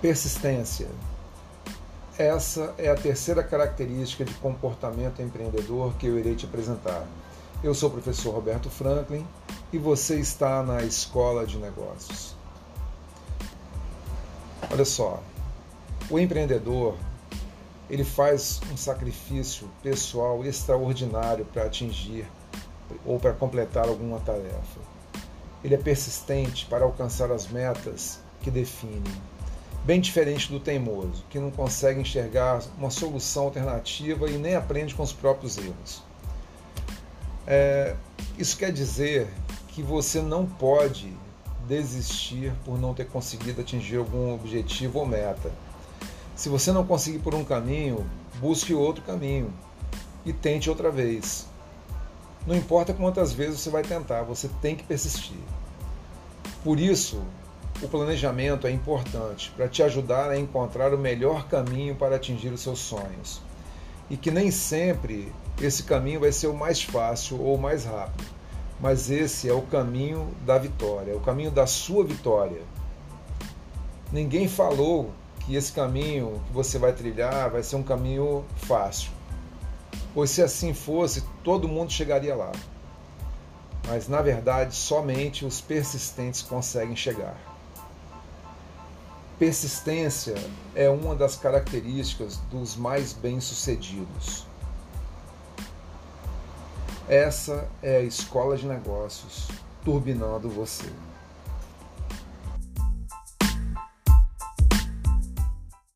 Persistência. Essa é a terceira característica de comportamento empreendedor que eu irei te apresentar. Eu sou o professor Roberto Franklin e você está na Escola de Negócios. Olha só, o empreendedor ele faz um sacrifício pessoal extraordinário para atingir ou para completar alguma tarefa. Ele é persistente para alcançar as metas que define bem diferente do teimoso, que não consegue enxergar uma solução alternativa e nem aprende com os próprios erros. É, isso quer dizer que você não pode desistir por não ter conseguido atingir algum objetivo ou meta. Se você não conseguir por um caminho, busque outro caminho e tente outra vez. Não importa quantas vezes você vai tentar, você tem que persistir. Por isso, o planejamento é importante para te ajudar a encontrar o melhor caminho para atingir os seus sonhos. E que nem sempre esse caminho vai ser o mais fácil ou o mais rápido, mas esse é o caminho da vitória, é o caminho da sua vitória. Ninguém falou que esse caminho que você vai trilhar vai ser um caminho fácil. Pois se assim fosse, todo mundo chegaria lá. Mas na verdade, somente os persistentes conseguem chegar. Persistência é uma das características dos mais bem-sucedidos. Essa é a escola de negócios turbinando você.